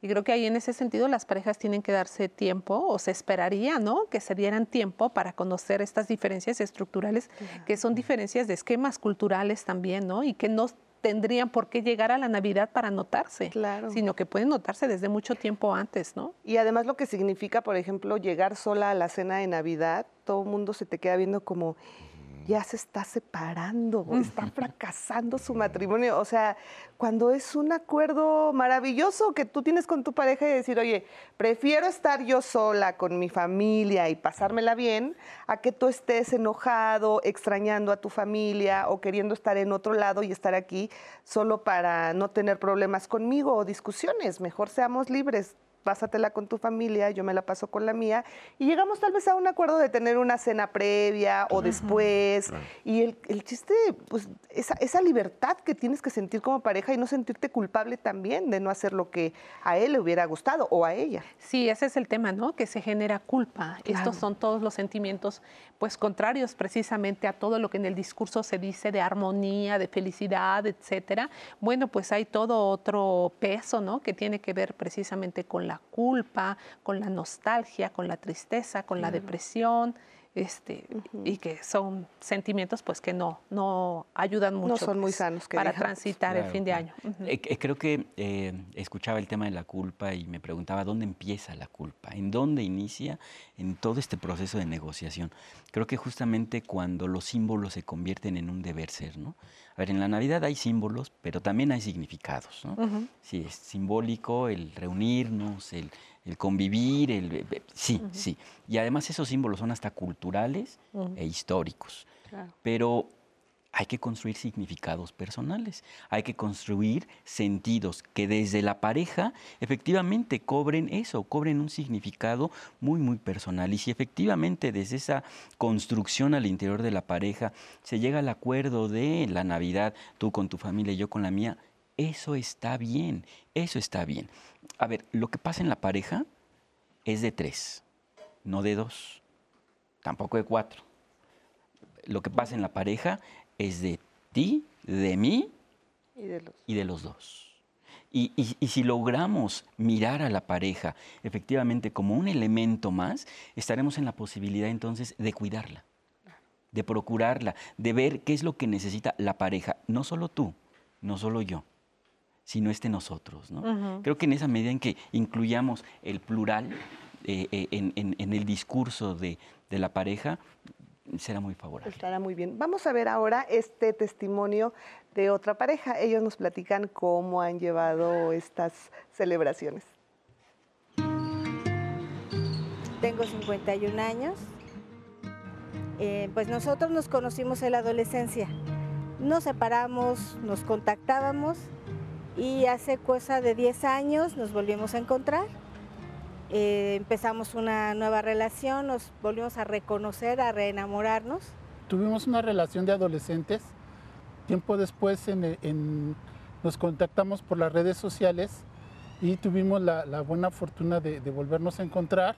y creo que ahí en ese sentido las parejas tienen que darse tiempo o se esperaría, ¿no? Que se dieran tiempo para conocer estas diferencias estructurales, que son diferencias de esquemas culturales también, ¿no? Y que no tendrían por qué llegar a la Navidad para notarse, claro. sino que pueden notarse desde mucho tiempo antes, ¿no? Y además lo que significa, por ejemplo, llegar sola a la cena de Navidad, todo el mundo se te queda viendo como, ya se está separando, está fracasando su matrimonio. O sea, cuando es un acuerdo maravilloso que tú tienes con tu pareja y decir, oye, prefiero estar yo sola con mi familia y pasármela bien, a que tú estés enojado, extrañando a tu familia o queriendo estar en otro lado y estar aquí solo para no tener problemas conmigo o discusiones. Mejor seamos libres pásatela con tu familia, yo me la paso con la mía, y llegamos tal vez a un acuerdo de tener una cena previa o después. Y el, el, chiste, pues, esa, esa libertad que tienes que sentir como pareja y no sentirte culpable también de no hacer lo que a él le hubiera gustado o a ella. Sí, ese es el tema, ¿no? Que se genera culpa. Estos son todos los sentimientos, pues, contrarios precisamente a todo lo que en el discurso se dice de armonía, de felicidad, etcétera. Bueno, pues hay todo otro peso, ¿no? Que tiene que ver precisamente con la culpa, con la nostalgia, con la tristeza, con la depresión, este, y que son sentimientos pues que no, no ayudan mucho son muy sanos para transitar el fin de año. Eh, creo que eh, escuchaba el tema de la culpa y me preguntaba dónde empieza la culpa, en dónde inicia en todo este proceso de negociación. Creo que justamente cuando los símbolos se convierten en un deber ser, ¿no? A ver, en la Navidad hay símbolos, pero también hay significados, ¿no? Sí, es simbólico el reunirnos, el, convivir, el, sí, sí. Y además esos símbolos son hasta culturales e históricos. Pero hay que construir significados personales, hay que construir sentidos que desde la pareja efectivamente cobren eso, cobren un significado muy, muy personal. Y si efectivamente desde esa construcción al interior de la pareja se llega al acuerdo de la Navidad, tú con tu familia y yo con la mía, eso está bien, eso está bien. A ver, lo que pasa en la pareja es de tres, no de dos, tampoco de cuatro. Lo que pasa en la pareja es de ti, de mí y de los, dos. Y, si logramos mirar a la pareja efectivamente como un elemento más, estaremos en la posibilidad entonces de cuidarla, de procurarla, de ver qué es lo que necesita la pareja, no solo tú, no solo yo, sino este nosotros. Creo que en esa medida en que incluyamos el plural eh, eh, en, el discurso de, de la pareja, será muy favorable. Estará muy bien. Vamos a ver ahora este testimonio de otra pareja. Ellos nos platican cómo han llevado estas celebraciones. Tengo 51 años. Eh, pues nosotros nos conocimos en la adolescencia. Nos separamos, nos contactábamos y hace cosa de 10 años nos volvimos a encontrar eh, empezamos una nueva relación, nos volvimos a reconocer, a reenamorarnos. Tuvimos una relación de adolescentes. Tiempo después nos contactamos por las redes sociales y tuvimos la, buena fortuna de, volvernos a encontrar.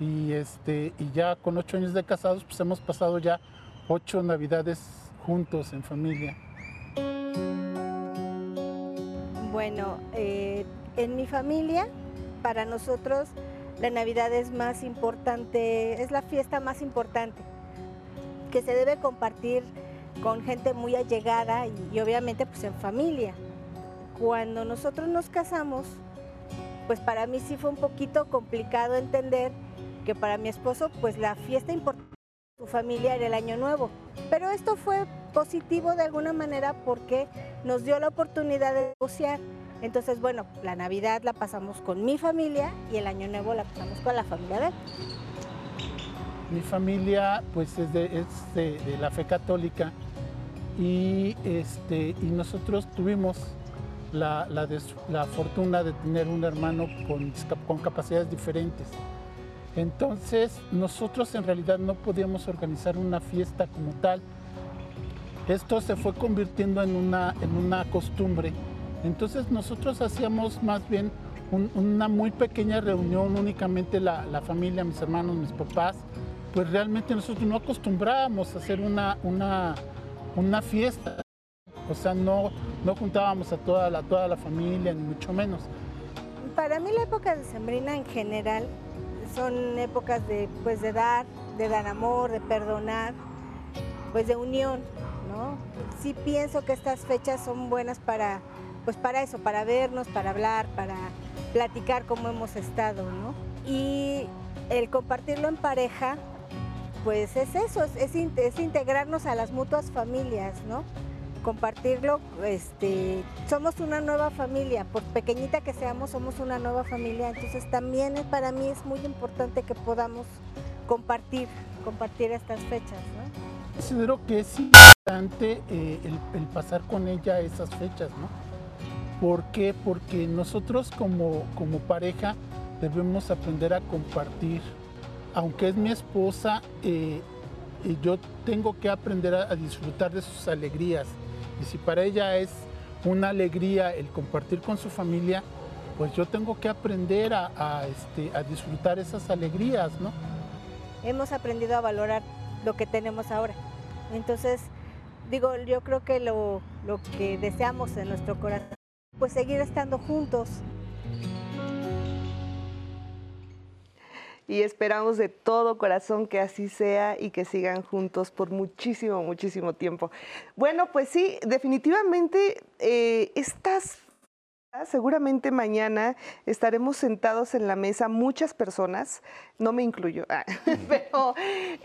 Y, este, y ya con ocho años de casados, pues hemos pasado ya ocho navidades juntos en familia. Bueno, eh, en mi familia para nosotros la Navidad es más importante, es la fiesta más importante, que se debe compartir con gente muy allegada y, obviamente pues en familia. Cuando nosotros nos casamos, pues para mí sí fue un poquito complicado entender que para mi esposo pues la fiesta importante su familia era el año nuevo. Pero esto fue positivo de alguna manera porque nos dio la oportunidad de negociar entonces, bueno, la Navidad la pasamos con mi familia y el Año Nuevo la pasamos con la familia de él. Mi familia, pues, es de, la fe católica y, este, y nosotros tuvimos la, fortuna de tener un hermano con capacidades diferentes. Entonces, nosotros en realidad no podíamos organizar una fiesta como tal. Esto se fue convirtiendo en una, en una costumbre entonces nosotros hacíamos más bien una muy pequeña reunión, únicamente la, familia, mis hermanos, mis papás. Pues realmente nosotros no acostumbrábamos a hacer una, una, una fiesta. O sea, no, no juntábamos a toda la, toda la familia, ni mucho menos. Para mí la época de Sembrina en general son épocas de, pues, de dar, de dar amor, de perdonar, pues de unión, ¿no? Sí pienso que estas fechas son buenas para pues para eso, para vernos, para hablar, para platicar cómo hemos estado, ¿no? Y el compartirlo en pareja, pues es eso, es, integrarnos a las mutuas familias, ¿no? Compartirlo, este, somos una nueva familia, por pequeñita que seamos, somos una nueva familia, entonces también para mí es muy importante que podamos compartir, compartir estas fechas. Considero que es importante eh, el pasar con ella esas fechas, ¿no? ¿Por qué? Porque nosotros como, como pareja debemos aprender a compartir. Aunque es mi esposa, eh, yo tengo que aprender a, disfrutar de sus alegrías. Y si para ella es una alegría el compartir con su familia, pues yo tengo que aprender a, este, a disfrutar esas alegrías, ¿no? Hemos aprendido a valorar lo que tenemos ahora. Entonces, digo, yo creo que lo, lo que deseamos en nuestro corazón pues seguir estando juntos. Y esperamos de todo corazón que así sea y que sigan juntos por muchísimo, muchísimo tiempo. Bueno, pues sí, definitivamente eh, estas Seguramente mañana estaremos sentados en la mesa muchas personas, no me incluyo, ah, *laughs* pero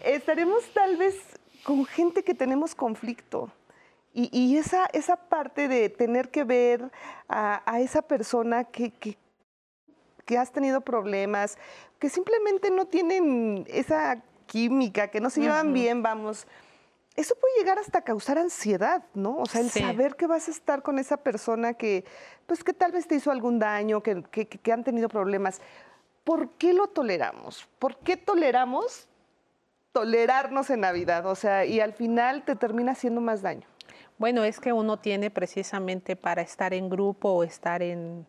estaremos tal vez con gente que tenemos conflicto, y, esa, esa parte de tener que ver a, esa persona que, que, has tenido problemas, que simplemente no tienen esa química, que no se llevan bien, vamos, eso puede llegar hasta causar ansiedad, ¿no? O sea, el saber que vas a estar con esa persona que, pues, que tal vez te hizo algún daño, que, que han tenido problemas. ¿Por qué lo toleramos? ¿Por qué toleramos tolerarnos en Navidad? O sea, y al final te termina haciendo más daño. Bueno, es que uno tiene precisamente para estar en grupo o estar en,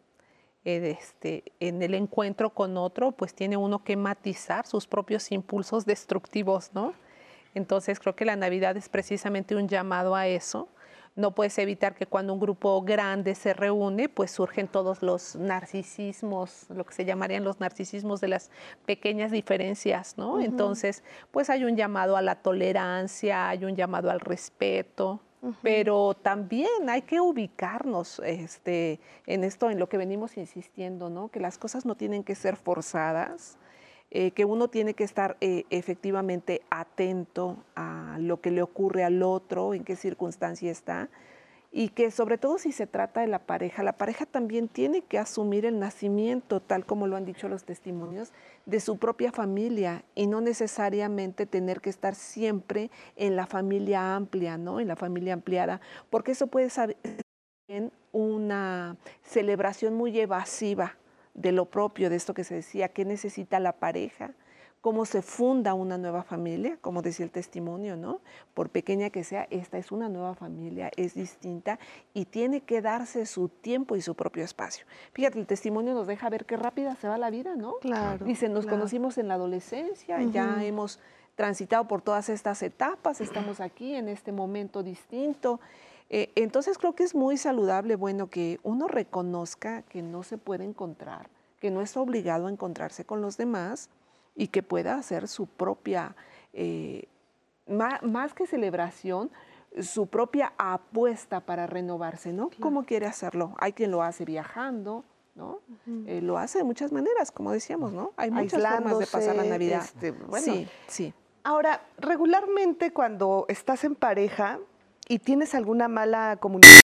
este, en el encuentro con otro, pues tiene uno que matizar sus propios impulsos destructivos, ¿no? Entonces creo que la Navidad es precisamente un llamado a eso. No puedes evitar que cuando un grupo grande se reúne, pues surgen todos los narcisismos, lo que se llamarían los narcisismos de las pequeñas diferencias, ¿no? Entonces, pues hay un llamado a la tolerancia, hay un llamado al respeto, pero también hay que ubicarnos este, en esto, en lo que venimos insistiendo, ¿no? Que las cosas no tienen que ser forzadas, eh, que uno tiene que estar eh, efectivamente atento a lo que le ocurre al otro, en qué circunstancia está, y que sobre todo si se trata de la pareja, la pareja también tiene que asumir el nacimiento, tal como lo han dicho los testimonios, de su propia familia y no necesariamente tener que estar siempre en la familia amplia, ¿no? En la familia ampliada, porque eso puede ser una celebración muy evasiva de lo propio, de esto que se decía, qué necesita la pareja, cómo se funda una nueva familia, como decía el testimonio, ¿no? Por pequeña que sea, esta es una nueva familia, es distinta y tiene que darse su tiempo y su propio espacio. Fíjate, el testimonio nos deja ver qué rápida se va la vida, ¿no? Claro. Dice, nos conocimos en la adolescencia, ya hemos transitado por todas estas etapas, estamos aquí en este momento distinto. Eh, entonces creo que es muy saludable, bueno, que uno reconozca que no se puede encontrar, que no es obligado a encontrarse con los demás, y que pueda hacer su propia, eh, más, que celebración, su propia apuesta para renovarse, ¿no? ¿Cómo quiere hacerlo? Hay quien lo hace viajando, ¿no? Eh, lo hace de muchas maneras, como decíamos, ¿no? Hay muchas formas de pasar la Navidad. Este, sí, sí. Ahora, regularmente cuando estás en pareja y tienes alguna mala comunicación